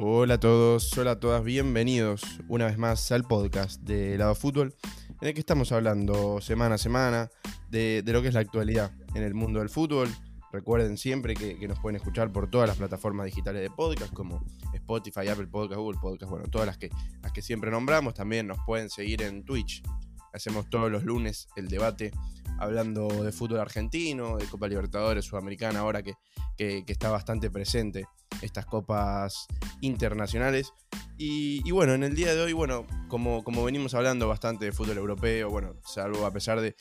Hola a todos, hola a todas, bienvenidos una vez más al podcast de Lado Fútbol, en el que estamos hablando semana a semana de, lo que es la actualidad en el mundo del fútbol. Recuerden siempre que, nos pueden escuchar por todas las plataformas digitales de podcast, como Spotify, Apple Podcast, Google Podcast, bueno, todas las que, las que siempre nombramos. También nos pueden seguir en Twitch. Hacemos todos los lunes el debate hablando de fútbol argentino, de Copa Libertadores, Sudamericana, ahora que, que está bastante presente estas copas internacionales. Y, bueno, en el día de hoy, bueno, como, como venimos hablando bastante de fútbol europeo, bueno, salvo a pesar de,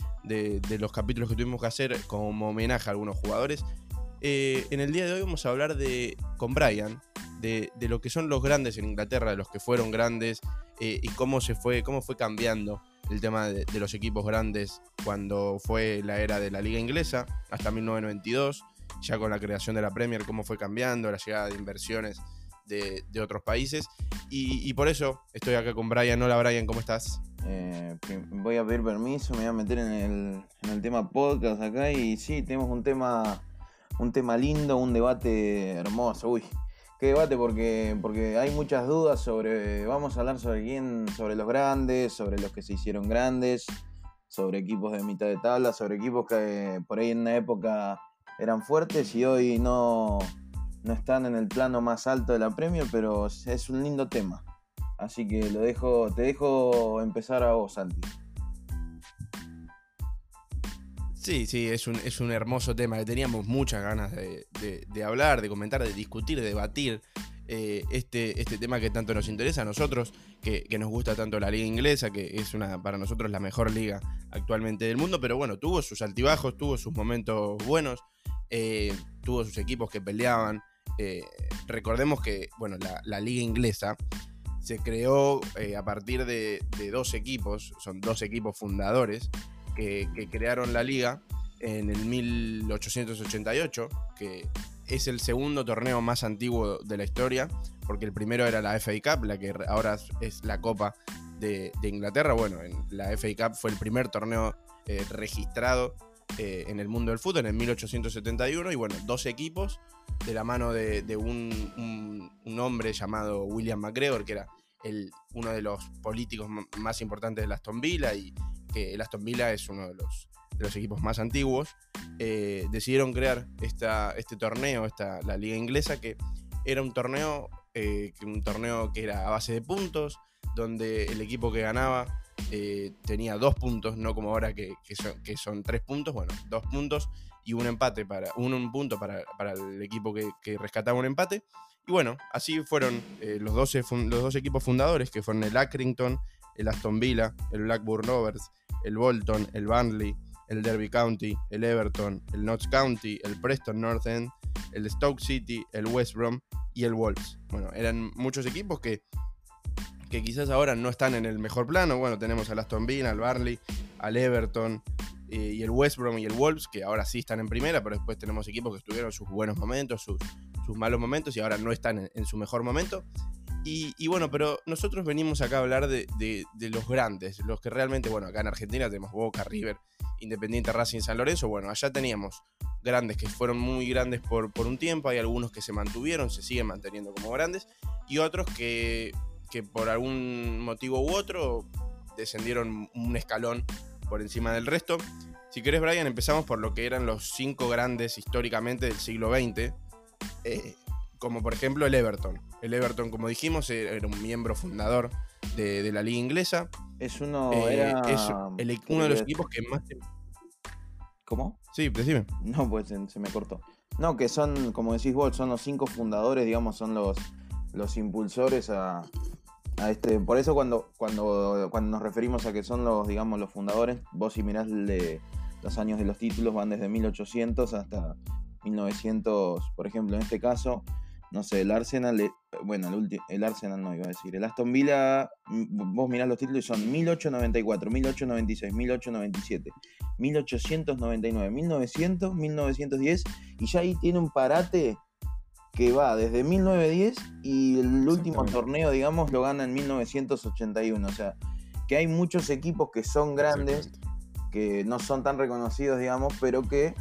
los capítulos que tuvimos que hacer como homenaje a algunos jugadores, eh, en el día de hoy vamos a hablar de con Brian, de, lo que son los grandes en Inglaterra, de los que fueron grandes eh, y cómo se fue, cómo fue cambiando el tema de, los equipos grandes cuando fue la era de la liga inglesa hasta 1992 ya con la creación de la Premier, cómo fue cambiando, la llegada de inversiones de, otros países. Y, por eso estoy acá con Brian. Hola Brian, ¿cómo estás? Eh, voy a pedir permiso, me voy a meter en el, en el tema podcast acá y sí, tenemos un tema, un tema lindo, un debate hermoso. Uy, qué debate porque, porque hay muchas dudas sobre, vamos a hablar sobre quién, sobre los grandes, sobre los que se hicieron grandes, sobre equipos de mitad de tabla, sobre equipos que por ahí en una época eran fuertes y hoy no, no están en el plano más alto de la premio, pero es un lindo tema. Así que lo dejo, te dejo empezar a vos, Santi. Sí, sí, es un, es un hermoso tema que teníamos muchas ganas de, hablar, de comentar, de discutir, de debatir. Eh, este, este tema que tanto nos interesa a nosotros, que, que, nos gusta tanto la liga inglesa, que es una para nosotros la mejor liga actualmente del mundo, pero bueno, tuvo sus altibajos, tuvo sus momentos buenos, eh, tuvo sus equipos que peleaban. Eh, recordemos que, bueno, la, liga inglesa se creó a partir de, dos equipos, son dos equipos fundadores que, crearon la liga en el 1888, que es el segundo torneo más antiguo de la historia, porque el primero era la FA Cup, la que ahora es la Copa de, Inglaterra. Bueno, en la FA Cup fue el primer torneo registrado eh, en el mundo del fútbol en 1871 y bueno, dos equipos de la mano de, un, hombre llamado William McGregor, que era el, uno de los políticos más importantes de Aston Villa y que el Aston Villa es uno de los, de los equipos más antiguos, eh, decidieron crear esta, este torneo, esta, la liga inglesa, que era un torneo, eh, un torneo que era a base de puntos, donde el equipo que ganaba eh, tenía dos puntos, no como ahora que, son, tres puntos, bueno, dos puntos y un empate para, un, punto para, el equipo que, rescataba un empate. Y bueno, así fueron los, 12, los dos equipos fundadores, que fueron el Accrington, el Aston Villa, el Blackburn Rovers, el Bolton, el Burnley, el Derby County, el Everton, el Notts County, el Preston North End, el Stoke City, el West Brom y el Wolves. Bueno, eran muchos equipos que que quizás ahora no están en el mejor plano. Bueno, tenemos al Aston Villa, al Barley, al Everton eh, y el West Brom y el Wolves, que ahora sí están en primera, pero después tenemos equipos que estuvieron sus buenos momentos, sus, malos momentos y ahora no están en, su mejor momento. Y, bueno, pero nosotros venimos acá a hablar de, los grandes, los que realmente, bueno, acá en Argentina tenemos Boca, River, Independiente, Racing, San Lorenzo. Bueno, allá teníamos grandes que fueron muy grandes por, por un tiempo, hay algunos que se mantuvieron, se siguen manteniendo como grandes, y otros que que por algún motivo u otro descendieron un escalón por encima del resto. Si querés, Brian, empezamos por lo que eran los cinco grandes históricamente del siglo XX, como por ejemplo el Everton. El Everton, como dijimos, era un miembro fundador de, la liga inglesa. Es uno, eh, es uno de los equipos que más... ¿Cómo? Sí, decime. No, pues se me cortó. No, que son, como decís vos, son los cinco fundadores, digamos, son los, los impulsores a, este, por eso cuando, cuando, cuando nos referimos a que son los, digamos, los fundadores, vos si mirás los años de los títulos van desde 1800 hasta 1900, por ejemplo, en este caso, no sé, el Arsenal, bueno, el, el Arsenal no iba a decir, el Aston Villa, vos mirás los títulos y son 1894, 1896, 1897, 1899, 1900, 1910, y ya ahí tiene un parate que va desde 1910 y el último torneo, digamos, lo gana en 1981. O sea, que hay muchos equipos que son grandes, que no son tan reconocidos, digamos, pero que,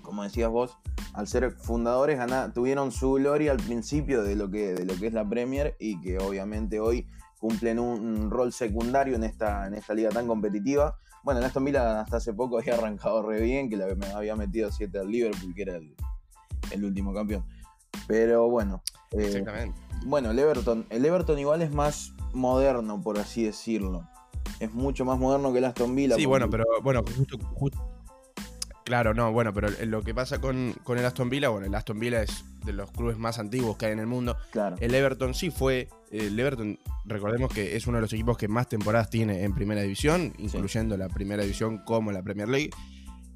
como decías vos, al ser fundadores, tuvieron su gloria al principio de lo, que, de lo que es la Premier y que obviamente hoy cumplen un, rol secundario en esta, en esta liga tan competitiva. Bueno, en Aston Villa hasta hace poco había arrancado re bien, que me había metido 7 al Liverpool, que era el, último campeón. Pero bueno. Eh, Exactamente. Bueno, el Everton. El Everton igual es más moderno, por así decirlo. Es mucho más moderno que el Aston Villa. Sí, bueno, pero bueno, justo, Claro, no, bueno, pero lo que pasa con, con, el Aston Villa, bueno, el Aston Villa es de los clubes más antiguos que hay en el mundo. Claro. El Everton sí fue. El Everton, recordemos que es uno de los equipos que más temporadas tiene en primera división, incluyendo la primera división como la Premier League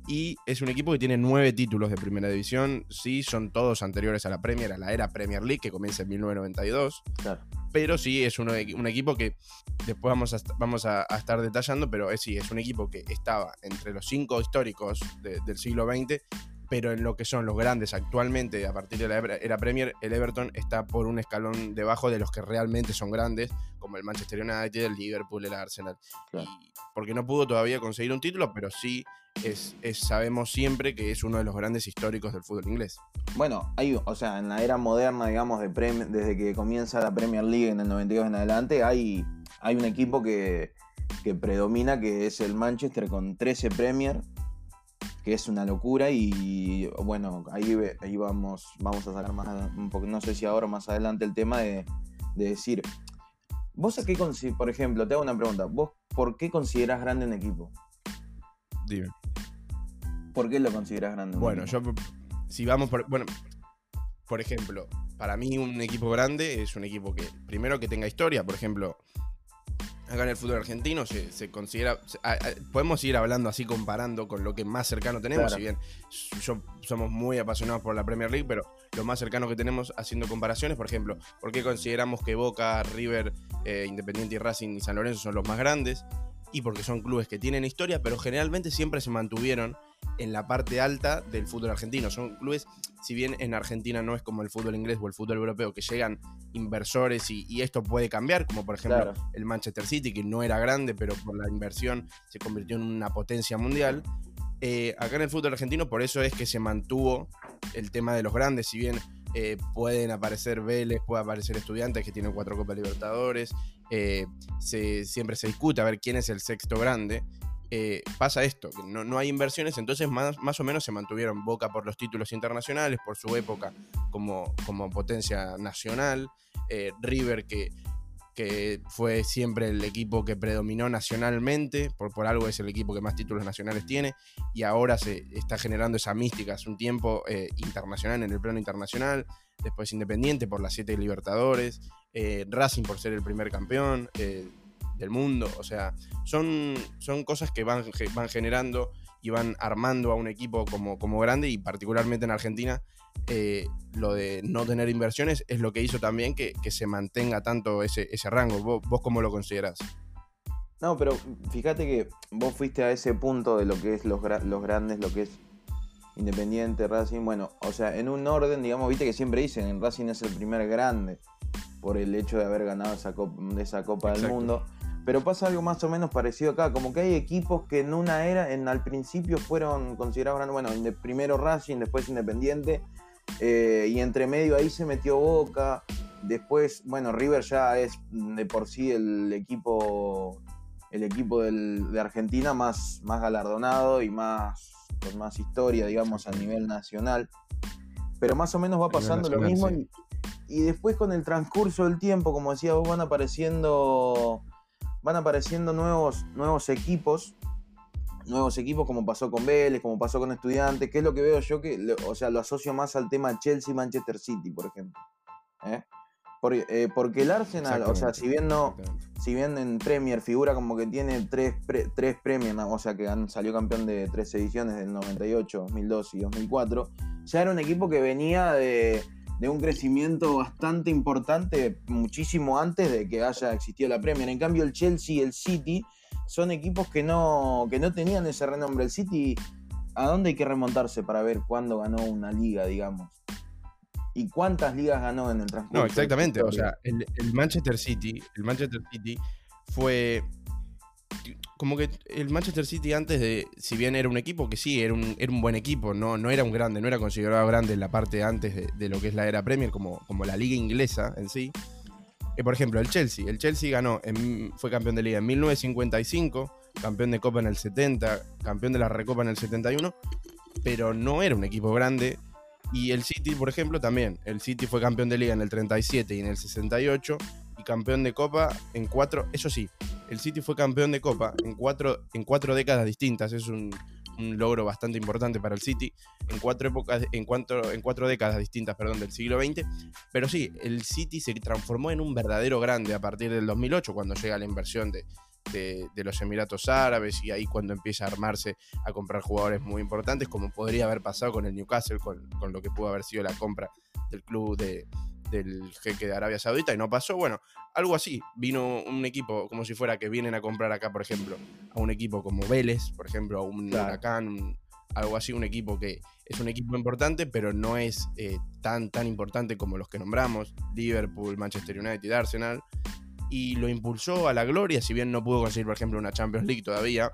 y es un equipo que tiene nueve títulos de primera división. Sí, son todos anteriores a la Premier, a la era Premier League, que comienza en 1992. Pero sí, es un, equipo que después vamos a, vamos a, estar detallando, pero es, sí, es un equipo que estaba entre los cinco históricos del siglo XX pero en lo que son los grandes actualmente, a partir de la era Premier, el Everton está por un escalón debajo de los que realmente son grandes, como el Manchester United, el Liverpool, el Arsenal. porque no pudo todavía conseguir un título, pero sí es, sabemos siempre que es uno de los grandes históricos del fútbol inglés. Bueno, hay, o sea, en la era moderna, digamos, de desde que comienza la Premier League en el 92 en adelante, hay, hay un equipo que, que predomina, que es el Manchester con 13 Premier que es una locura y bueno, ahí, ahí vamos, vamos a sacar más, un poco, no sé si ahora más adelante el tema de, decir, vos a qué por ejemplo, te hago una pregunta, vos por qué consideras grande un equipo? Dime. ¿Por qué lo consideras grande? bueno, yo, si vamos por, bueno, por ejemplo, para mí un equipo grande es un equipo que, primero que tenga historia, por ejemplo, acá en el fútbol argentino se, considera. podemos ir hablando así, comparando con lo que más cercano tenemos. Si bien yo, somos muy apasionados por la Premier League, pero lo más cercano que tenemos haciendo comparaciones, por ejemplo, ¿por qué consideramos que Boca, River, eh, Independiente y Racing y San Lorenzo son los más grandes? Y porque son clubes que tienen historia, pero generalmente siempre se mantuvieron en la parte alta del fútbol argentino. Son clubes, si bien en Argentina no es como el fútbol inglés o el fútbol europeo, que llegan inversores y, esto puede cambiar, como por ejemplo el Manchester City, que no era grande, pero por la inversión se convirtió en una potencia mundial. Eh, acá en el fútbol argentino, por eso es que se mantuvo el tema de los grandes, si bien eh, pueden aparecer Vélez, puede aparecer Estudiantes que tienen cuatro Copas Libertadores, eh, siempre se discute a ver quién es el sexto grande. Eh, pasa esto, que no, hay inversiones, entonces más, más, o menos se mantuvieron Boca por los títulos internacionales, por su época como, como potencia nacional, eh, River que, que fue siempre el equipo que predominó nacionalmente, por, por algo es el equipo que más títulos nacionales tiene, y ahora se está generando esa mística hace un tiempo eh, internacional, en el plano internacional, después Independiente por las siete Libertadores, Racing por ser el primer campeón, del mundo. O sea, son, son cosas que van, van generando y van armando a un equipo como, como grande y particularmente en Argentina. Eh, lo de no tener inversiones es lo que hizo también que, se mantenga tanto ese, ese rango. ¿Vos, ¿Vos, cómo lo considerás? No, pero fíjate que vos fuiste a ese punto de lo que es los, los grandes, lo que es Independiente, Racing. Bueno, o sea, en un orden, digamos, viste que siempre dicen, Racing es el primer grande por el hecho de haber ganado esa copa, esa Copa del Mundo. Pero pasa algo más o menos parecido acá, como que hay equipos que en una era, en al principio fueron considerados grandes, bueno, primero Racing, después Independiente, eh, y entre medio ahí se metió Boca, después, bueno, River ya es de por sí el equipo, el equipo de Argentina más, más galardonado y más, con más historia, digamos, a nivel nacional. Pero más o menos va pasando lo mismo. Y, y después con el transcurso del tiempo, como decía vos, van apareciendo van apareciendo nuevos, nuevos equipos, nuevos equipos como pasó con Vélez, como pasó con Estudiantes, que es lo que veo yo que, o sea, lo asocio más al tema Chelsea Manchester City, por ejemplo. ¿eh? Eh, porque, el Arsenal, o sea, si bien no, si bien en Premier figura como que tiene tres, tres Premier, o sea, que salió campeón de tres ediciones del 98, 2002 y 2004, ya era un equipo que venía de, de un crecimiento bastante importante muchísimo antes de que haya existido la Premier. En cambio, el Chelsea y el City son equipos que no, que no tenían ese renombre. El City, ¿a dónde hay que remontarse para ver cuándo ganó una liga, digamos? ¿Y cuántas ligas ganó en el transcurso? No, exactamente. O sea, el, Manchester City, el Manchester City fue como que el Manchester City antes de, si bien era un equipo que sí, era un, era un buen equipo, no, no era un grande, no era considerado grande en la parte antes de, lo que es la era Premier, como, como la liga inglesa en sí. Eh, por ejemplo, el Chelsea. El Chelsea ganó, fue campeón de liga en 1955, campeón de Copa en el 70, campeón de la Recopa en el 71, pero no era un equipo grande. Y el City, por ejemplo, también. El City fue campeón de liga en el 37 y en el 68 y campeón de Copa en cuatro. Eso sí, el City fue campeón de Copa en cuatro, en cuatro décadas distintas. Es un, logro bastante importante para el City en cuatro épocas, en cuatro, en cuatro décadas distintas, perdón, del siglo XX. Pero sí, el City se transformó en un verdadero grande a partir del 2008, cuando llega la inversión de, de, los Emiratos Árabes y ahí cuando empieza a armarse a comprar jugadores muy importantes, como podría haber pasado con el Newcastle, con, con lo que pudo haber sido la compra del club de, del jeque de Arabia Saudita y no pasó. Bueno, algo así. Vino un equipo como si fuera que vienen a comprar acá, por ejemplo, a un equipo como Vélez, por ejemplo, a un Huracán, algo así, un equipo que es un equipo importante, pero no es eh, tan, tan importante como los que nombramos, Liverpool, Manchester United, Arsenal. Y lo impulsó a la gloria, si bien no pudo conseguir, por ejemplo, una Champions League todavía.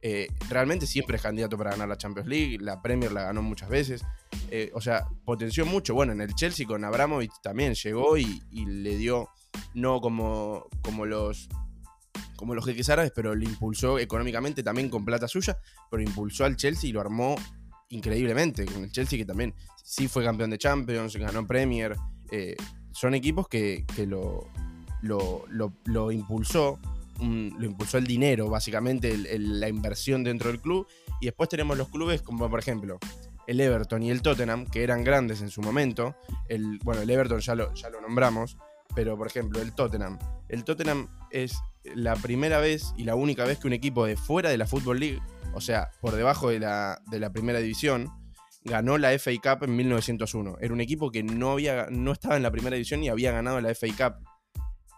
Eh, realmente siempre es candidato para ganar la Champions League, la Premier la ganó muchas veces. Eh, o sea, potenció mucho. Bueno, en el Chelsea con Abramovich también llegó y, le dio, no como, como los como los jeques árabes, pero le impulsó económicamente también con plata suya, pero impulsó al Chelsea y lo armó increíblemente. Con el Chelsea que también sí fue campeón de Champions, ganó Premier. Eh, son equipos que, lo, lo, impulsó, lo impulsó el dinero, básicamente la inversión dentro del club. Y después tenemos los clubes como por ejemplo el Everton y el Tottenham, que eran grandes en su momento. El, bueno, el Everton ya lo, ya lo nombramos, pero por ejemplo, el Tottenham. El Tottenham es la primera vez y la única vez que un equipo de fuera de la Football League, o sea, por debajo de la, de la primera división, ganó la FA Cup en 1901. Era un equipo que no, había, no estaba en la primera división y había ganado la FA Cup,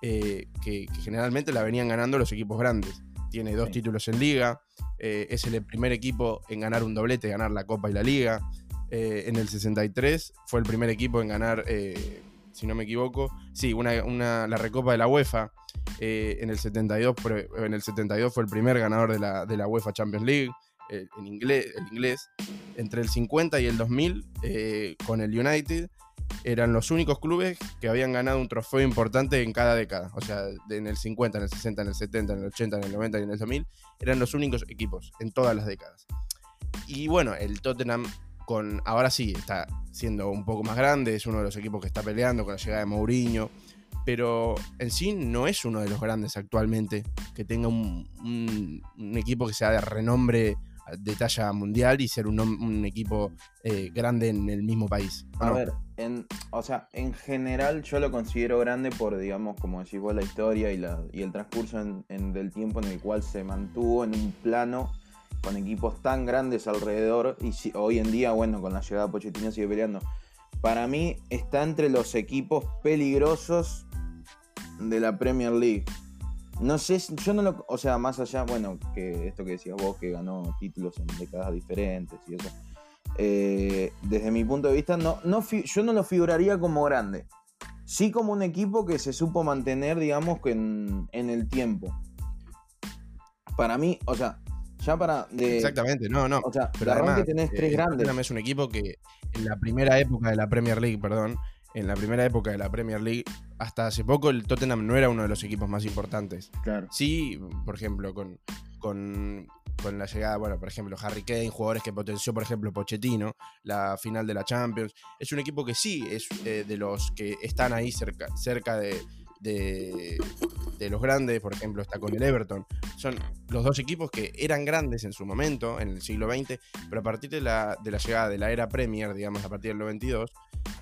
eh, que, generalmente la venían ganando los equipos grandes. Tiene dos títulos en liga, eh, es el primer equipo en ganar un doblete, ganar la Copa y la Liga. Eh, en el 63 fue el primer equipo en ganar, eh, si no me equivoco, sí, una, la Recopa de la UEFA. en, el 72, en el 72 fue el primer ganador de la, de la UEFA Champions League, en inglés, el inglés. Entre el 50 y el 2000, con el United, eran los únicos clubes que habían ganado un trofeo importante en cada década. O sea, en el 50, en el 60, en el 70, en el 80, en el 90 y en el 2000, eran los únicos equipos en todas las décadas. Y bueno, el Tottenham con ahora sí está siendo un poco más grande, es uno de los equipos que está peleando con la llegada de Mourinho, pero en sí no es uno de los grandes actualmente que tenga un, un equipo que sea de renombre de talla mundial y ser un, equipo eh, grande en el mismo país. A ver, en, o sea, en general yo lo considero grande por, digamos, como decís vos, la historia y, la, y el transcurso en, del tiempo en el cual se mantuvo en un plano con equipos tan grandes alrededor y si, hoy en día, bueno, con la llegada de Pochettino sigue peleando. Para mí está entre los equipos peligrosos de la Premier League. No sé, yo no lo. O sea, más allá, bueno, que esto que decías vos, que ganó títulos en décadas diferentes y eso. Eh, desde mi punto de vista, no, no, yo no lo figuraría como grande. Sí como un equipo que se supo mantener, digamos, en, en el tiempo. Para mí, o sea, ya para. Exactamente, no, no. O sea, pero además, tenés tres eh, grandes. Es un equipo que en la primera época de la Premier League, perdón, en la primera época de la Premier League, hasta hace poco el Tottenham no era uno de los equipos más importantes. Claro. Sí, por ejemplo, con, con, la llegada, bueno, por ejemplo, Harry Kane, jugadores que potenció, por ejemplo, Pochettino, la final de la Champions. Es un equipo que sí es eh, de los que están ahí cerca, cerca de, de, los grandes, por ejemplo, está con el Everton. Son los dos equipos que eran grandes en su momento, en el siglo XX, pero a partir de la, de la llegada de la era Premier, digamos, a partir del 92,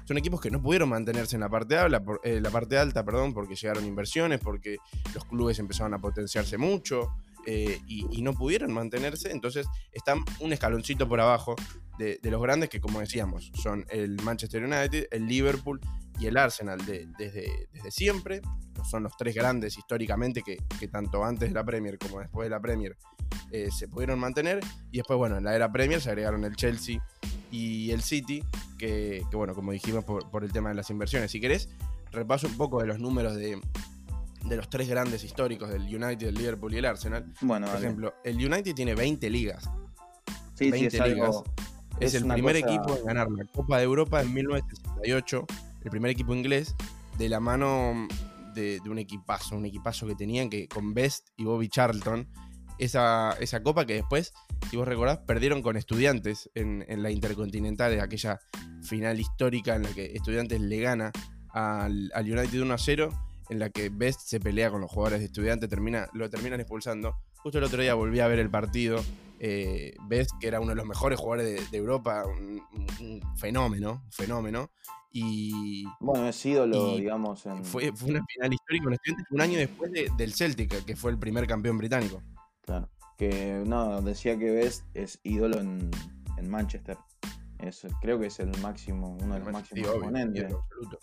son equipos que no pudieron mantenerse en la parte, alta, eh, la parte alta, perdón, porque llegaron inversiones, porque los clubes empezaron a potenciarse mucho eh, y, no pudieron mantenerse. Entonces están un escaloncito por abajo de, los grandes que, como decíamos, son el Manchester United, el Liverpool y el Arsenal desde, desde siempre. Son los tres grandes históricamente que, tanto antes de la Premier como después de la Premier eh, se pudieron mantener. Y después, bueno, en la era Premier se agregaron el Chelsea y el City, que, bueno, como dijimos por, el tema de las inversiones. Si querés, repaso un poco de los números de, de los tres grandes históricos del United, el Liverpool y el Arsenal. Bueno, Por ejemplo, el United tiene 20 ligas. sí, sí, 20 es algo. ligas. Es, es el primer cosa- equipo en ganar la Copa de Europa en 1968, el primer equipo inglés, de la mano de, de un equipazo, un equipazo que tenían que con Best y Bobby Charlton, esa, esa copa que después, si vos recordás, perdieron con estudiantes en, en la Intercontinental, aquella final histórica en la que estudiantes le gana al, al United 1 a 0, en la que Best se pelea con los jugadores de estudiantes, termina, lo terminan expulsando. Justo el otro día volví a ver el partido eh, Best, que era uno de los mejores jugadores de, de Europa, un, un- fenómeno, un fenómeno. Y Bueno, es ídolo, digamos. En... fue, fue una final histórica con estudiantes un año después de- del Celtic, que fue el primer campeón británico. Claro. Que no, decía que Best es ídolo en, en Manchester. Es, creo que es el máximo, uno de los Sí, máximos obvio, exponentes. ídolo absoluto.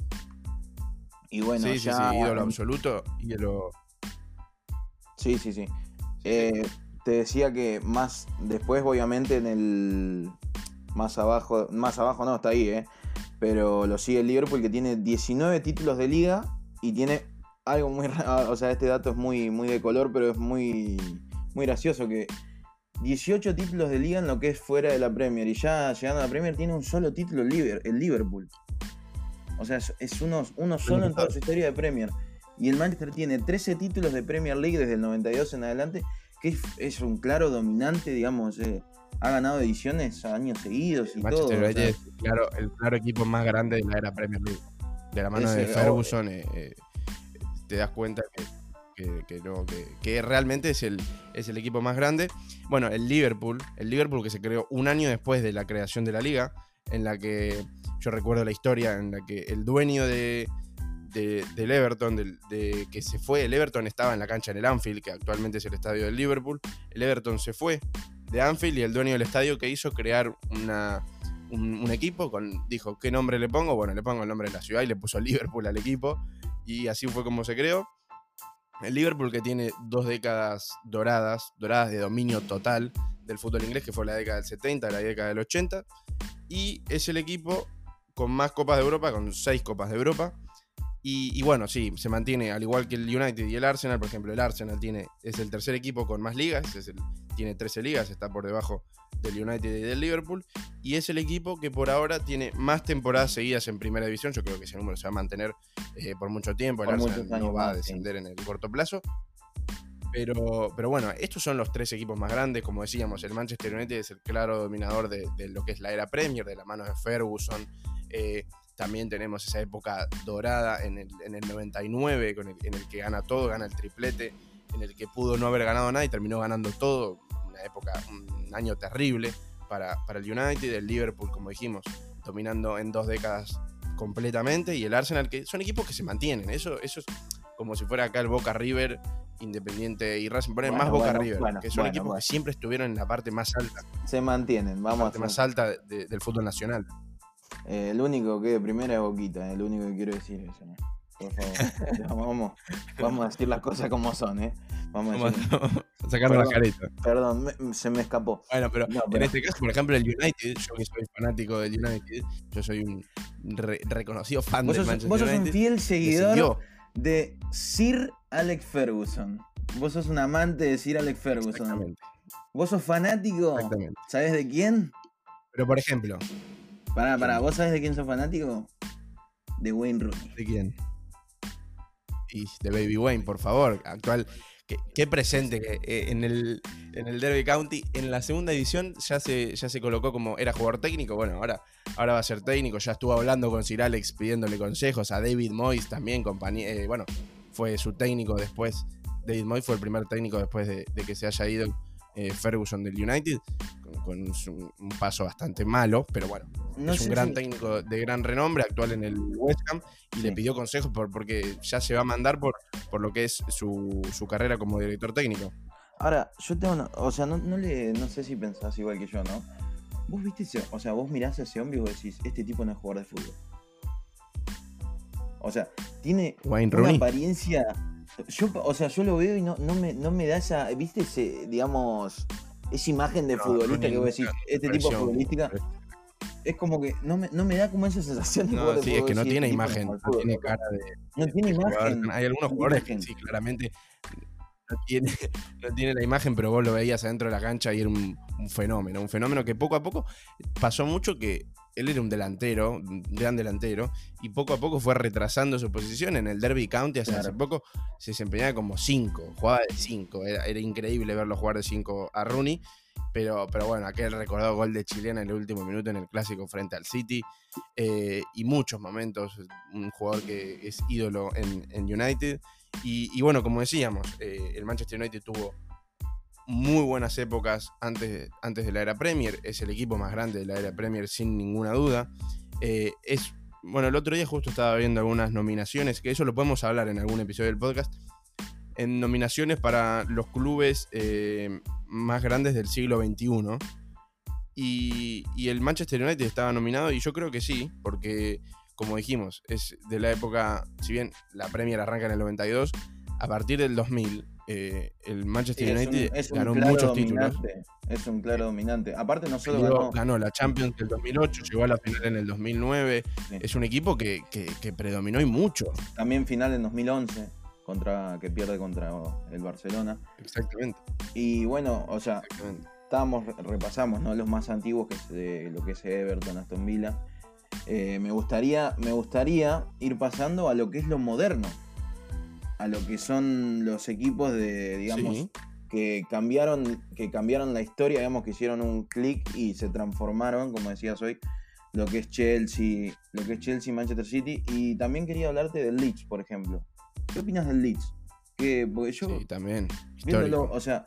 Y bueno, sí, sí, ya. sí, ídolo absoluto, ídolo. Sí, sí, sí. Eh, te decía que más después, obviamente, en el. Más abajo. Más abajo no, está ahí, ¿eh? Pero lo sigue el Liverpool que tiene 19 títulos de liga y tiene algo muy raro. O sea, este dato es muy, muy de color, pero es muy, muy gracioso que 18 títulos de liga en lo que es fuera de la Premier. Y ya llegando a la Premier tiene un solo título el Liverpool. O sea, es, uno, uno solo en toda su historia de Premier. Y el Manchester tiene 13 títulos de Premier League desde el 92 en adelante, que es, es un claro dominante, digamos. eh, ha ganado ediciones años seguidos y todo. Manchester United es claro, el claro equipo más grande de la era Premier League. De la mano de Ferguson, eh, eh, te das cuenta que, que- que no, que, que realmente es el, es el equipo más grande. Bueno, el Liverpool, el Liverpool que se creó un año después de la creación de la liga, en la que yo recuerdo la historia en la que el dueño de, de- del Everton, que se fue, el Everton estaba en la cancha en el Anfield, que actualmente es el estadio del Liverpool, el Everton se fue de Anfield y el dueño del estadio que hizo crear una, un, equipo, dijo, ¿qué nombre le pongo? Bueno, le pongo el nombre de la ciudad y le puso Liverpool al equipo y así fue como se creó. El Liverpool que tiene dos décadas doradas, doradas de dominio total del fútbol inglés, que fue la década del 70, la década del 80, y es el equipo con más copas de Europa, con seis copas de Europa. Y, y bueno, sí, se mantiene, al igual que el United y el Arsenal, por ejemplo, el Arsenal tiene, es el tercer equipo con más ligas, es el- tiene 13 ligas, está por debajo del United y del Liverpool, y es el equipo que por ahora tiene más temporadas seguidas en primera división, yo creo que ese número se va a mantener eh, por mucho tiempo, el Por Arsenal no va a descender en el corto plazo. Pero, pero bueno, estos son los tres equipos más grandes. Como decíamos, el Manchester United es el claro dominador de, de lo que es la era Premier, de la mano de Ferguson. Eh, también tenemos esa época dorada en el, en el 99, con el- en el que gana todo, gana el triplete, en el que pudo no haber ganado nada y terminó ganando todo. Una época, un año terrible para, para el United, el Liverpool, como dijimos, dominando en dos décadas completamente, y el Arsenal, que son equipos que se mantienen. Eso, eso es como si fuera acá el Boca River, Independiente y Racing, ponen Bueno, más Boca bueno, River, bueno, que son equipos que siempre estuvieron en la parte más alta, Se mantienen, la vamos parte a más alta de- del fútbol nacional. Eh, el único que de primera es Boquita, eh, lo único que quiero decir es eso. ¿no? Por favor. vamos, vamos, a decir las cosas como son, ¿eh? Vamos a decir, a sacarnos la careta. perdón, me- se me escapó. Bueno, pero No, en este caso, por ejemplo, el United, yo que soy fanático del United, yo soy un re- reconocido fan Vos del sos, Manchester vos sos un fiel seguidor de Sir Alex Ferguson. Vos sos un amante de Sir Alex Ferguson. Exactamente, Vos sos fanático. exactamente. ¿Sabés de quién? Pero por ejemplo, Pará, pará, ¿vos sabés de quién sos fanático? De Wayne Rooney. ¿de quién? Y de Baby Wayne, por favor, actual. Qué, qué presente que, eh, en, el, en el Derby County. En la segunda edición ya se, ya se colocó como era jugador técnico. Bueno, ahora, ahora va a ser técnico. Ya estuvo hablando con Sir Alex pidiéndole consejos. A David Moyes también, compañía. eh, bueno, fue su técnico después. David Moyes fue el primer técnico después de, de que se haya ido eh, Ferguson del United. Con, un, un paso bastante malo, pero bueno, No es un gran técnico de gran renombre, actual en el West Ham, y Sí. le pidió consejos por, porque ya se va a mandar por, por lo que es su, su carrera como director técnico. Ahora, yo tengo una. O sea, no, no, le, no sé si pensás igual que yo, ¿no? Vos viste ese. O sea, vos mirás a ese hombre y vos decís, este tipo no es jugador de fútbol. O sea, tiene Wayne una Rooney. apariencia. Yo, o sea, yo lo veo y no, no, me, no me da esa. ¿Viste ese, digamos, esa imagen de No, futbolista que vos decís, este tipo pareció- futbolística? es como que no me, no me da como esa sensación de No, de sí, es que no tiene este imagen, no tiene cara de, No tiene de jugador. imagen. Hay algunos jugadores que sí, claramente no tiene, no tiene la imagen, pero vos lo veías adentro de la cancha y era un, un fenómeno. Un fenómeno que poco a poco pasó mucho que él era un delantero, un gran delantero, y poco a poco fue retrasando su posición en el Derby County. Hace, hace poco se desempeñaba como 5, jugaba de 5. Era, era increíble verlo jugar de 5 a Rooney. Pero, pero bueno, aquel recordado gol de Chilena en el último minuto en el clásico frente al City. eh, y muchos momentos. Un jugador que es ídolo en, en United. Y, y bueno, como decíamos, eh, el Manchester United tuvo muy buenas épocas antes, antes de la era Premier. Es el equipo más grande de la era Premier, sin ninguna duda. Eh, es, bueno, el otro día justo estaba viendo algunas nominaciones, que eso lo podemos hablar en algún episodio del podcast. En nominaciones para los clubes eh, más grandes del siglo XXI. Y, y el Manchester United estaba nominado, y yo creo que sí, porque como dijimos, es de la época, si bien la Premier arranca en el 92, a partir del 2000, eh, el Sí, Manchester es un- United es un ganó claro muchos títulos. Es un claro dominante. Aparte, no solo Ganó, la Champions del 2008, llegó a la final en el 2009. Sí. Es un equipo que, que- que predominó y mucho. También final en 2011, contra, que pierde contra el Barcelona. Exactamente. Y bueno, o sea, estábamos, repasamos ¿no? los más antiguos, que es eh, lo que es Everton, Aston Villa. Eh, me, gustaría, me gustaría ir pasando a lo que es lo moderno. A lo que son los equipos de, digamos, Sí. que cambiaron, que cambiaron la historia, digamos, que hicieron un clic y se transformaron, como decías hoy, lo que es Chelsea, lo que es Chelsea, Manchester City. Y también quería hablarte del Leeds, por ejemplo. ¿Qué opinas del Leeds? Que, porque yo, Sí, también. viéndolo, o sea,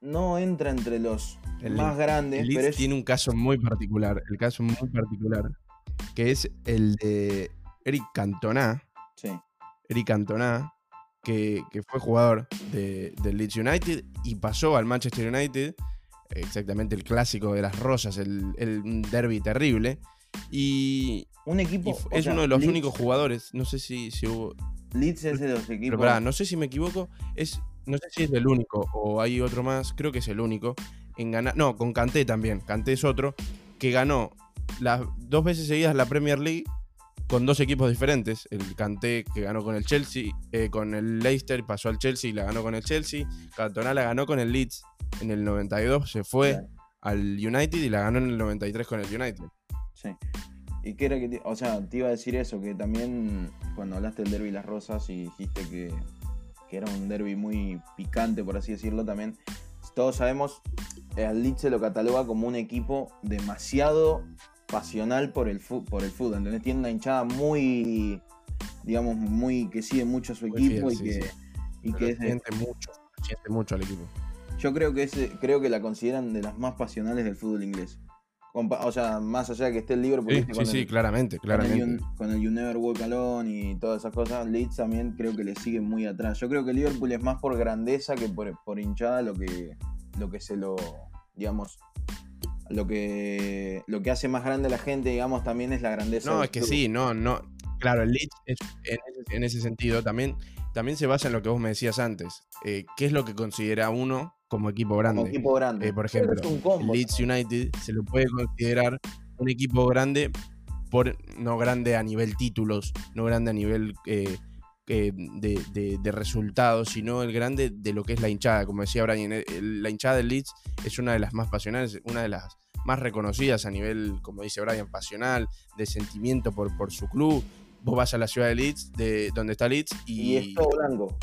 no entra entre los El más grandes, El pero Leeds es tiene un caso muy particular, el caso muy particular, que es el de Eric Cantona. sí, Eric Cantona, que, que fue jugador de, del Leeds United y pasó al Manchester United, exactamente el clásico de las rosas, el, el derby terrible. Y, un y equipo. o es sea, uno de los Leeds- únicos jugadores, no sé si, si hubo. Leeds es de los Pero equipos. pará, no sé si me equivoco, es, no sé si es el único o hay otro más, creo que es el único, en ganar. No, con Kanté también, Kanté es otro, que ganó las dos veces seguidas la Premier League con dos equipos diferentes. El Kanté que ganó con el Chelsea, eh, con el Leicester, pasó al Chelsea y la ganó con el Chelsea. Cantona la ganó con el Leeds en el 92, se fue Claro. al United y la ganó en el 93 con el United. Sí. Y que era que, te- o sea, te iba a decir eso, que también cuando hablaste del derby Las Rosas y dijiste que, que era un derby muy picante, por así decirlo, también todos sabemos, al Leeds se lo cataloga como un equipo demasiado pasional por el, por el fútbol, ¿entendés? Tiene una hinchada muy, digamos, muy, que sigue mucho a su Muy equipo fiel, y sí, que, sí. y que es siente mucho, siente mucho al equipo. yo creo que es, creo que la consideran de las más pasionales del fútbol inglés. O sea, más allá de que esté el Liverpool Sí, sí, el- claramente, con el, claramente. You- con el You Never Walk Alone y todas esas cosas, Leeds también creo que le sigue muy atrás. Yo creo que Liverpool es más por grandeza que por, por hinchada lo que, lo que se lo, digamos, lo que, lo que hace más grande a la gente, digamos, también es la grandeza. No, es que club. sí, no, no. Claro, el Leeds es- en, ese, en ese sentido también, también se basa en lo que vos me decías antes. Eh, ¿Qué es lo que considera uno como equipo grande? Como equipo grande. Eh, por ejemplo, el Leeds United se lo puede considerar un equipo grande, por, no grande a nivel títulos, no grande a nivel eh, eh, de, de- resultados, sino el grande de lo que es la hinchada. Como decía Brian, eh, la hinchada del Leeds es una de las más pasionales, una de las más reconocidas a nivel, como dice Brian, pasional, de sentimiento por, por su club. Vos vas a la ciudad de Leeds, de donde está Leeds, y, Y es todo blanco.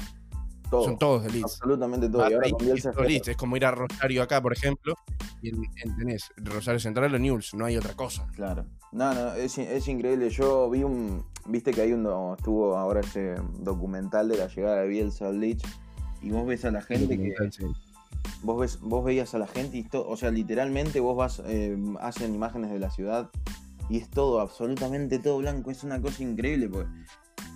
Son todos de Leeds. Absolutamente todo. Vas Y ahora ahí con y Bielsa es Leeds. Como ir a Rosario acá, por ejemplo, y en, en- tenés Rosario Central o Newell's, no hay otra cosa. Claro. No, no, es, es increíble. Yo vi un. Viste que hay un. Estuvo ahora ese documental de la llegada de Bielsa al Leeds. Y vos ves a la gente que. Sí. Vos, ves, vos veías a la gente y todo. O sea, literalmente vos vas. eh, hacen imágenes de la ciudad. Y es todo, absolutamente todo blanco. Es una cosa increíble. Porque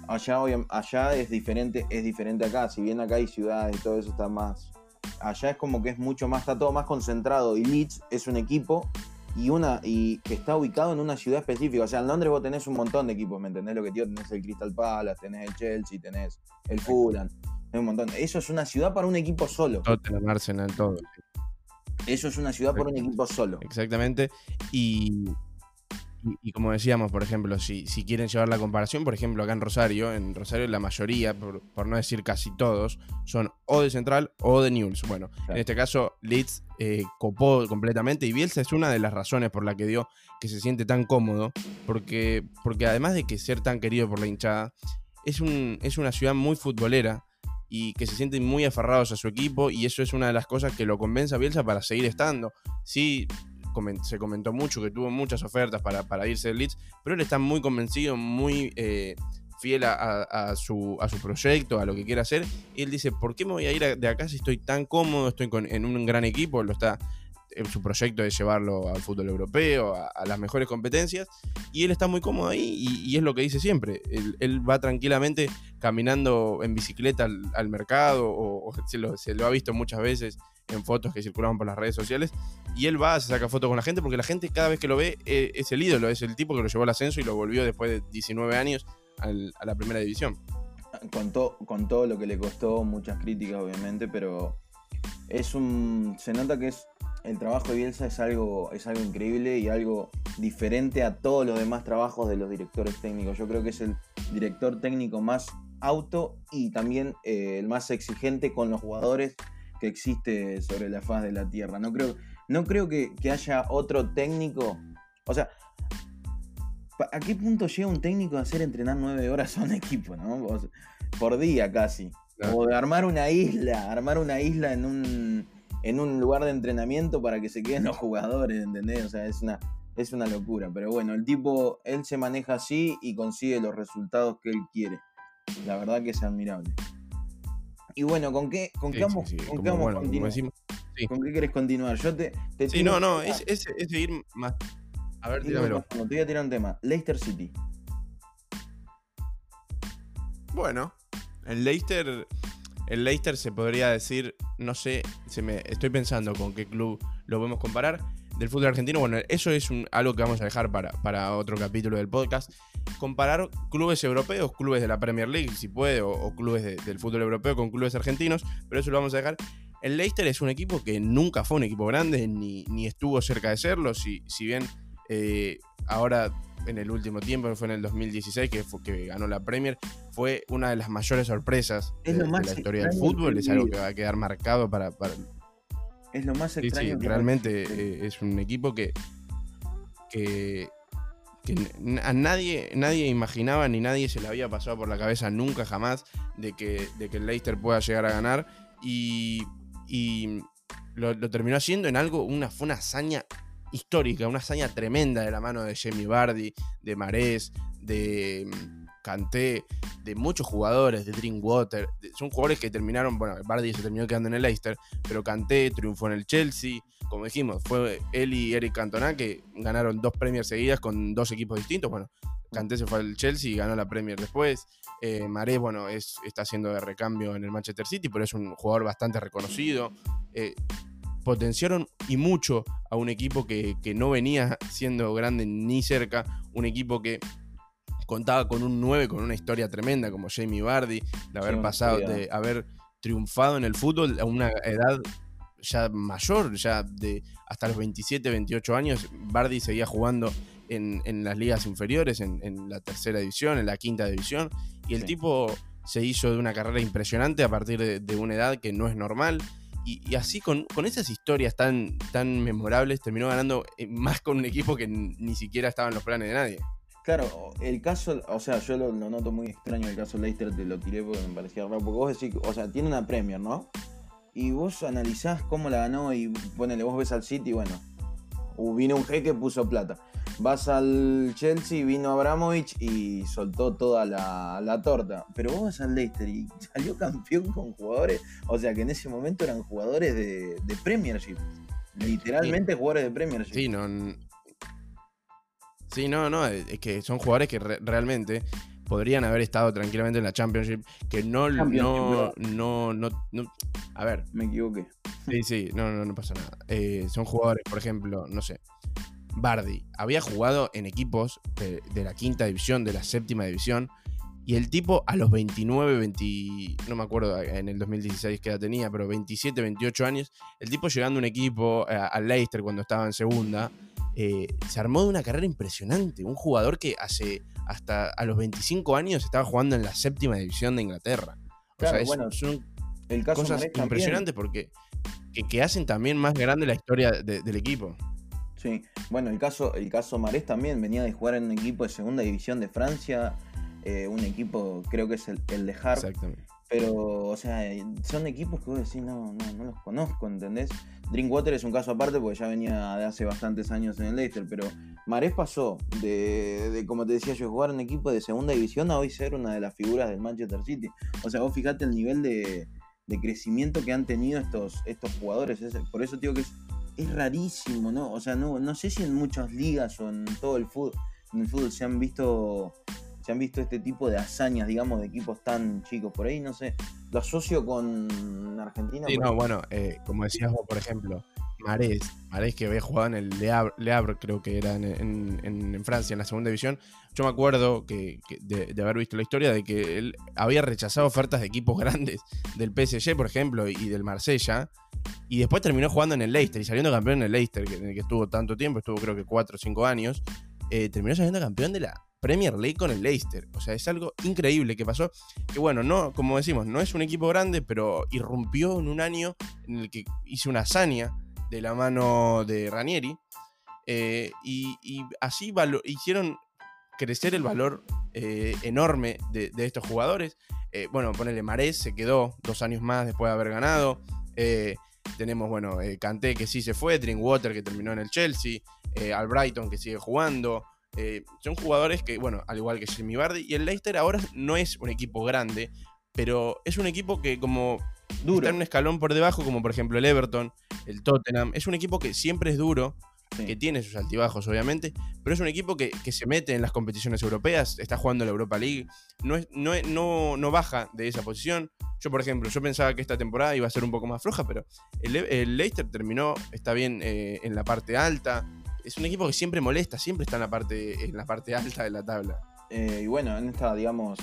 allá, allá es diferente. Es diferente acá. Si bien acá hay ciudades y todo eso está más. Allá es como que es mucho más. Está todo más concentrado. Y Leeds es un equipo y una y que está ubicado en una ciudad específica. O sea, en Londres vos tenés un montón de equipos, ¿me entendés lo que digo? Tenés el Crystal Palace, tenés el Chelsea, tenés el Fulham, tenés un montón. Eso es una ciudad para un equipo solo. Tottenham, Arsenal, todo. Eso es una ciudad para un equipo solo. Exactamente. Y, y, como decíamos, por ejemplo, si, si, quieren llevar la comparación, por ejemplo, acá en Rosario, en Rosario la mayoría, por, no decir casi todos, son o de Central o de News. Bueno, en este caso, Leeds eh, copó completamente y Bielsa es una de las razones por la que dio que se siente tan cómodo, porque, porque además de que ser tan querido por la hinchada, es, un, es una ciudad muy futbolera y que se sienten muy aferrados a su equipo y eso es una de las cosas que lo convence a Bielsa para seguir estando. Sí, se comentó mucho que tuvo muchas ofertas para, para irse del Leeds, pero él está muy convencido, muy eh, fiel a, su, a su proyecto, a lo que quiere hacer. Y él dice, ¿por qué me voy a ir de acá si estoy tan cómodo, estoy en un gran equipo? Lo está en su proyecto de llevarlo al fútbol europeo, a, las mejores competencias, y él está muy cómodo ahí y, es lo que dice siempre, él, va tranquilamente caminando en bicicleta al, mercado, o, se, lo, ha visto muchas veces en fotos que circulan por las redes sociales, y él va, se saca fotos con la gente, porque la gente cada vez que lo ve eh, es el ídolo, es el tipo que lo llevó al ascenso y lo volvió después de 19 años a la primera división. Con, con todo lo que le costó, muchas críticas obviamente, pero es un. Se nota que es. El trabajo de Bielsa es algo, es algo increíble y algo diferente a todos los demás trabajos de los directores técnicos. Yo creo que es el director técnico más auto y también eh, el más exigente con los jugadores que existe sobre la faz de la tierra. No creo, no creo que, haya otro técnico. O sea, ¿a qué punto llega un técnico a hacer entrenar nueve horas a un equipo, ¿no? por día casi. O de armar una isla, armar una isla en un, en un lugar de entrenamiento para que se queden los jugadores, ¿entendés? O sea, es una, es una locura. Pero bueno, el tipo, él se maneja así y consigue los resultados que él quiere. La verdad que es admirable. Y bueno, ¿con qué, con qué vamos, ¿con qué vamos a continuar? ¿Con qué querés continuar? Yo te, te Sí, no, no, es, es, es, seguir más. A ver, tíramelo. Te voy a tirar un tema. Leicester City. Bueno, el Leicester, el Leicester se podría decir, no sé, se me, estoy pensando con qué club lo podemos comparar. Del fútbol argentino, bueno, eso es algo que vamos a dejar para, para, otro capítulo del podcast. Comparar clubes europeos, clubes de la Premier League, si puede, o, clubes del fútbol europeo con clubes argentinos, pero eso lo vamos a dejar. El Leicester es un equipo que nunca fue un equipo grande, ni, ni estuvo cerca de serlo, si, si bien eh, ahora en el último tiempo, fue en el 2016 que, que ganó la Premier, fue una de las mayores sorpresas de, la historia del fútbol. Es algo que va a quedar marcado para. Es lo más extraño. realmente eh, es un equipo que. que a nadie, nadie imaginaba ni nadie se le había pasado por la cabeza nunca jamás de que, de que el Leicester pueda llegar a ganar y, y lo, terminó haciendo en algo, una, fue una hazaña histórica, una hazaña tremenda de la mano de Jamie Bardi, de Marés, de Canté, de muchos jugadores, de Drinkwater. son jugadores que terminaron, bueno, Bardi se terminó quedando en el Leicester, pero Canté triunfó en el Chelsea. Como dijimos, fue él y Eric Cantona que ganaron dos Premiers seguidas con dos equipos distintos. Bueno, Canté se fue al Chelsea y ganó la Premier después. Eh, bueno, es, está haciendo de recambio en el Manchester City, pero es un jugador bastante reconocido. Eh, potenciaron y mucho a un equipo que, no venía siendo grande ni cerca, un equipo que contaba con un 9 con una historia tremenda como Jamie Bardi, de haber pasado, de haber triunfado en el fútbol a una edad ya mayor, ya de hasta los 27, 28 años, Bardi seguía jugando en, las ligas inferiores, en, la tercera división, en la quinta división, y el tipo se hizo de una carrera impresionante a partir de una edad que no es normal y, así con, esas historias tan, tan memorables terminó ganando eh, más con un equipo que ni siquiera estaba en los planes de nadie. Claro, el caso, o sea, yo lo, noto muy extraño el caso Leicester, te lo tiré porque me parecía raro, porque vos decís, o sea, tiene una Premier, ¿no? Y vos analizás cómo la ganó y ponele, vos ves al City, bueno, vino un jeque, puso plata. Vas al Chelsea, vino Abramovich y soltó toda la, torta. Pero vos vas al Leicester y salió campeón con jugadores, o sea que en ese momento eran jugadores de, Premiership. Literalmente jugadores de Premiership. Sí, no. Sí, no, no, es que son jugadores que realmente podrían haber estado tranquilamente en la Championship, que no, no, no, no, a ver. Me equivoqué. Sí, sí, no, no, no pasa nada. Eh, son jugadores, por ejemplo, no sé, Bardi había jugado en equipos de, la quinta división, de la séptima división, y el tipo a los 29, 20, no me acuerdo en el 2016 qué edad tenía, pero 27, 28 años, el tipo llegando a un equipo, eh, al Leicester cuando estaba en segunda, eh, se armó de una carrera impresionante. Un jugador que hace hasta a los 25 años estaba jugando en la séptima división de Inglaterra. O sea, es, bueno, son el caso cosas impresionantes porque que, que hacen también más grande la historia de- del equipo. Sí, bueno, el caso, el caso Marés también venía de jugar en un equipo de segunda división de Francia, eh, un equipo, creo que es el, el de Hart, Exactamente. Pero, o sea, son equipos que vos decís, no, no, no los conozco, ¿entendés? Drinkwater es un caso aparte porque ya venía de hace bastantes años en el Leicester, pero Marés pasó de, de, como te decía yo, jugar en equipo de segunda división a hoy ser una de las figuras del Manchester City. O sea, vos fijate el nivel de, de crecimiento que han tenido estos, estos jugadores. es- por eso digo que es, es rarísimo, ¿no? O sea, no, no sé si en muchas ligas o en todo el fútbol, en el fútbol se han visto se han visto este tipo de hazañas, digamos, de equipos tan chicos. Por ahí, no sé, lo asocio con Argentina. Sí, no, bueno, eh, como decías vos, por ejemplo, Marés, Marés que había jugado en el Le Havre, Le Havre, creo que era en, en- en- en Francia, en la segunda división. Yo me acuerdo que, que de, de haber visto la historia de que él había rechazado ofertas de equipos grandes, del PSG, por ejemplo, y del Marsella, y después terminó jugando en el Leicester y saliendo campeón en el Leicester, que, en el que estuvo tanto tiempo, estuvo creo que 4 o 5 años, eh, terminó saliendo campeón de la Premier League con el Leicester. O sea, es algo increíble que pasó. Que bueno, no, como decimos, no es un equipo grande, pero irrumpió en un año en el que hizo una hazaña de la mano de Ranieri. eh, y, así hicieron crecer el valor eh, enorme de, estos jugadores. Eh, bueno, ponele Marés, se quedó dos años más después de haber ganado. Tenemos, bueno, Kanté que sí se fue, Drinkwater que terminó en el Chelsea, al Brighton que sigue jugando. Eh, son jugadores que, bueno, al igual que Jimmy Vardy, y el Leicester ahora no es un equipo grande, pero es un equipo que como duro. está en un escalón por debajo, como por ejemplo el Everton, el Tottenham, es un equipo que siempre es duro, Sí. que tiene sus altibajos obviamente, pero es un equipo que, que se mete en las competiciones europeas, está jugando la Europa League, no, es, no, es- no, no baja de esa posición. Yo, por ejemplo, yo pensaba que esta temporada iba a ser un poco más floja, pero el Leicester terminó, está bien eh, en la parte alta. Es un equipo que siempre molesta, siempre está en la parte, en la parte alta de la tabla. Eh, y bueno, en esta, digamos,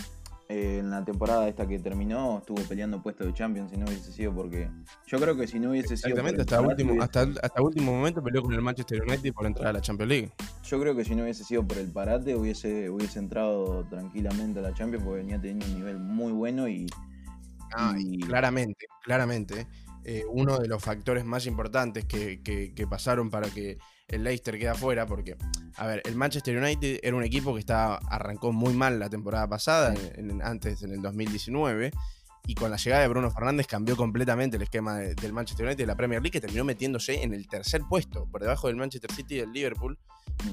eh, en la temporada esta que terminó, estuvo peleando puesto de Champions si no hubiese sido porque. Yo creo que si no hubiese sido. Exactamente, el hasta, parate, último, hubiese- hasta, hasta último momento peleó con el Manchester United por entrar a la Champions League. Yo creo que si no hubiese sido por el parate, hubiese, hubiese entrado tranquilamente a la Champions porque venía teniendo un nivel muy bueno y. Ah, y y- claramente, claramente, eh, uno de los factores más importantes que, que- que pasaron para que el Leicester quede afuera, porque, a ver, el Manchester United era un equipo que estaba, arrancó muy mal la temporada pasada, en- en- antes en el 2019, y con la llegada de Bruno Fernández cambió completamente el esquema de- del Manchester United de la Premier League, que terminó metiéndose en el tercer puesto, por debajo del Manchester City y del Liverpool,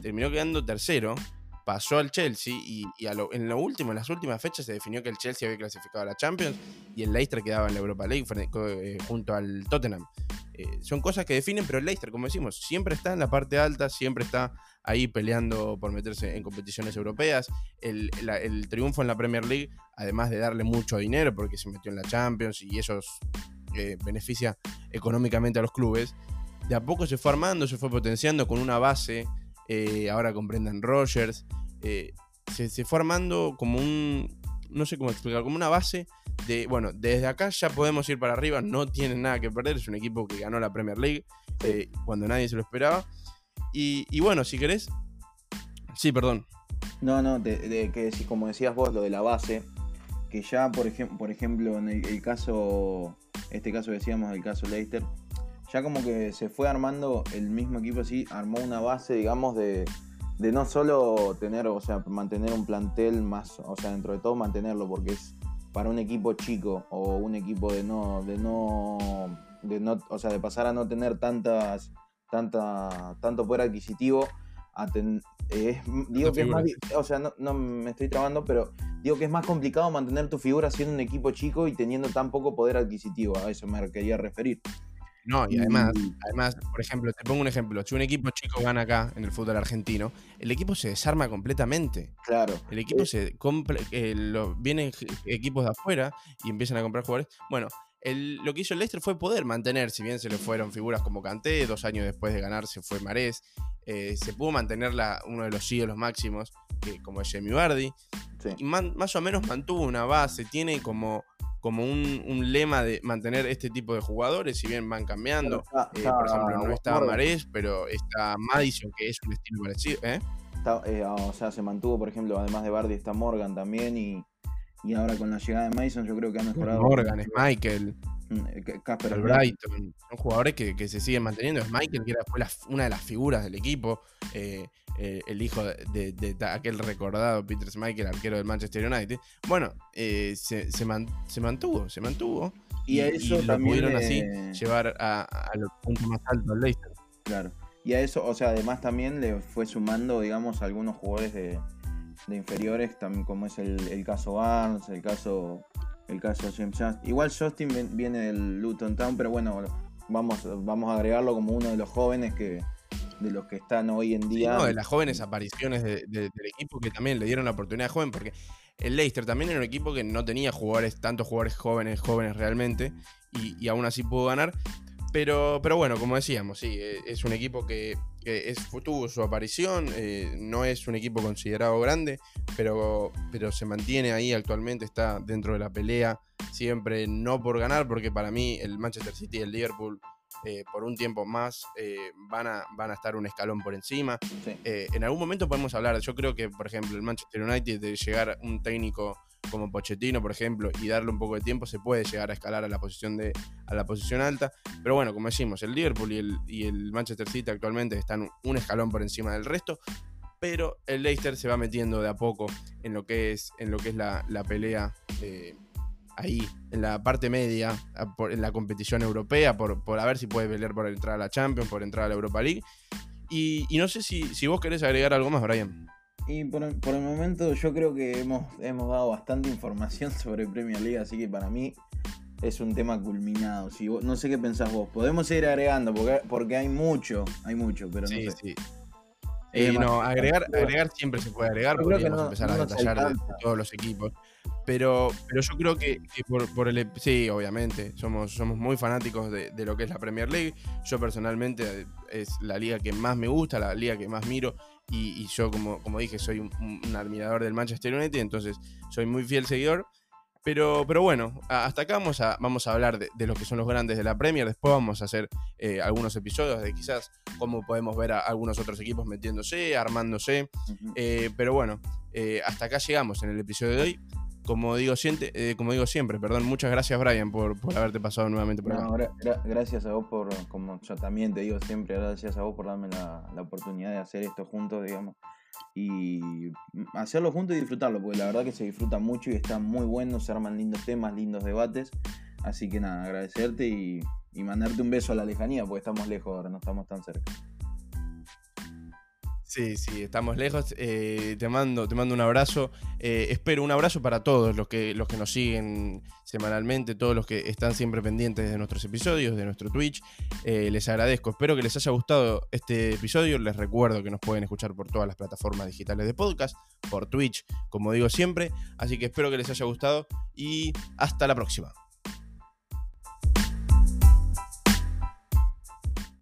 terminó quedando tercero, pasó al Chelsea y, a lo- en lo último, en las últimas fechas se definió que el Chelsea había clasificado a la Champions y el Leicester quedaba en la Europa League eh, junto al Tottenham. Eh, son cosas que definen, pero el Leicester, como decimos, siempre está en la parte alta, siempre está ahí peleando por meterse en competiciones europeas. El triunfo en la Premier League, además de darle mucho dinero porque se metió en la Champions y eso eh, beneficia económicamente a los clubes, de a poco se fue armando, se fue potenciando con una base, eh, ahora con Brendan Rodgers, eh, se, se fue armando como un, no sé cómo explicar, como una base de, bueno, desde acá ya podemos ir para arriba, no tienen nada que perder, es un equipo que ganó la Premier League eh, cuando nadie se lo esperaba. Y, y bueno, si querés, sí, perdón. No, no, de, de que si como decías vos, lo de la base, que ya por, ejem- por ejemplo en el, el caso, este caso decíamos, el caso Leicester, ya como que se fue armando el mismo equipo así, armó una base, digamos, de, de no solo tener, o sea, mantener un plantel más, o sea, dentro de todo mantenerlo, porque es para un equipo chico o un equipo de no, de no, de no, o sea, de pasar a no tener tantas, tanta, tanto poder adquisitivo, a ten- es- digo que es más, o sea, no, no me estoy trabando, pero digo que es más complicado mantener tu figura siendo un equipo chico y teniendo tan poco poder adquisitivo, a eso me quería referir. No, y además, además, por ejemplo, te pongo un ejemplo. Si un equipo chico gana acá en el fútbol argentino, el equipo se desarma completamente. claro, El equipo Eh, se compra, eh, lo- vienen equipos de afuera y empiezan a comprar jugadores. Bueno, el- lo que hizo el Leicester fue poder mantener, si bien se le fueron figuras como Kanté, dos años después de ganar se fue Marés, eh, se pudo mantener la- uno de los ídolos máximos, como es Jamie Vardy, sí. y man- más o menos mantuvo una base, tiene como como un, lema de mantener este tipo de jugadores, si bien van cambiando. Eh, por ejemplo, no está Marés, pero está Madison, que es un estilo parecido. ¿eh? ¿eh? o sea, se mantuvo, por ejemplo, además de Bardi, está Morgan también. Y, y ahora con la llegada de Madison, yo creo que ha mejorado. Morgan, es Michael. Eh, Casper Brighton. Son jugadores que, se siguen manteniendo. Es Michael, que era, fue una de las figuras del equipo. Eh, eh, el hijo de, aquel recordado Peter Michael, arquero del Manchester United. Bueno, se, se, mantuvo, se mantuvo. Y, a eso lo pudieron así llevar a, los puntos más altos del Leicester. Claro. Y a eso, o sea, además también le fue sumando, digamos, algunos jugadores de, inferiores, también como es el, el caso Barnes, el caso el caso de James Igual Justin viene del Luton Town, pero bueno, vamos, vamos a agregarlo como uno de los jóvenes que de los que están hoy en día. de las jóvenes apariciones del equipo que también le dieron la oportunidad de joven, porque el Leicester también era un equipo que no tenía jugadores, tantos jugadores jóvenes, jóvenes realmente, y, y aún así pudo ganar. Pero, pero bueno, como decíamos, sí, eh, es un equipo que, es, tuvo su aparición, eh, no es un equipo considerado grande, pero, pero se mantiene ahí actualmente, está dentro de la pelea, siempre no por ganar, porque para mí el Manchester City y el Liverpool eh, por un tiempo más van, a, van a estar un escalón por encima. en algún momento podemos hablar, yo creo que, por ejemplo, el Manchester United de llegar un técnico como Pochettino, por ejemplo, y darle un poco de tiempo, se puede llegar a escalar a la posición, de, a la posición alta. Pero bueno, como decimos, el Liverpool y el, y el Manchester City actualmente están un escalón por encima del resto. Pero el Leicester se va metiendo de a poco en lo que es, en lo que es la, pelea eh, ahí, en la parte media, en la competición europea, por, por a ver si puede pelear por entrar a la Champions, por entrar a la Europa League. Y, no sé si, si vos querés agregar algo más, Brian. Y por, el momento yo creo que hemos, hemos dado bastante información sobre Premier League, así que para mí es un tema culminado. Si no sé qué pensás vos. Podemos seguir agregando porque, porque hay mucho, hay mucho, pero no sé. Sí. Eh, no, agregar, agregar siempre se puede agregar, podríamos empezar a detallar de, todos los equipos. Pero, pero yo creo que, por, el. Sí, obviamente. Somos, somos muy fanáticos de, lo que es la Premier League. Yo personalmente es la liga que más me gusta, la liga que más miro. Y, yo, como, como dije, soy un, admirador del Manchester United, entonces soy muy fiel seguidor. Pero, pero bueno, hasta acá vamos a, vamos a hablar de, lo que son los grandes de la Premier. Después vamos a hacer eh, algunos episodios de quizás cómo podemos ver a algunos otros equipos metiéndose, armándose. Eh, pero bueno, eh, hasta acá llegamos en el episodio de hoy. Como digo, siempre, como digo siempre, perdón, muchas gracias Brian por, por haberte pasado nuevamente por acá. gracias a vos por, como yo también te digo siempre, gracias a vos por darme la, la oportunidad de hacer esto juntos, digamos y hacerlo juntos y disfrutarlo, porque la verdad que se disfruta mucho y está muy bueno, se arman lindos temas, lindos debates. Así que nada, agradecerte y, y mandarte un beso a la lejanía, porque estamos lejos ahora, no estamos tan cerca. Sí, sí, estamos lejos. Eh, te, mando, te mando un abrazo. Eh, espero un abrazo para todos los que, los que nos siguen semanalmente, todos los que están siempre pendientes de nuestros episodios, de nuestro Twitch. Eh, les agradezco. Espero que les haya gustado este episodio. Les recuerdo que nos pueden escuchar por todas las plataformas digitales de podcast, por Twitch, como digo siempre. Así que espero que les haya gustado y hasta la próxima.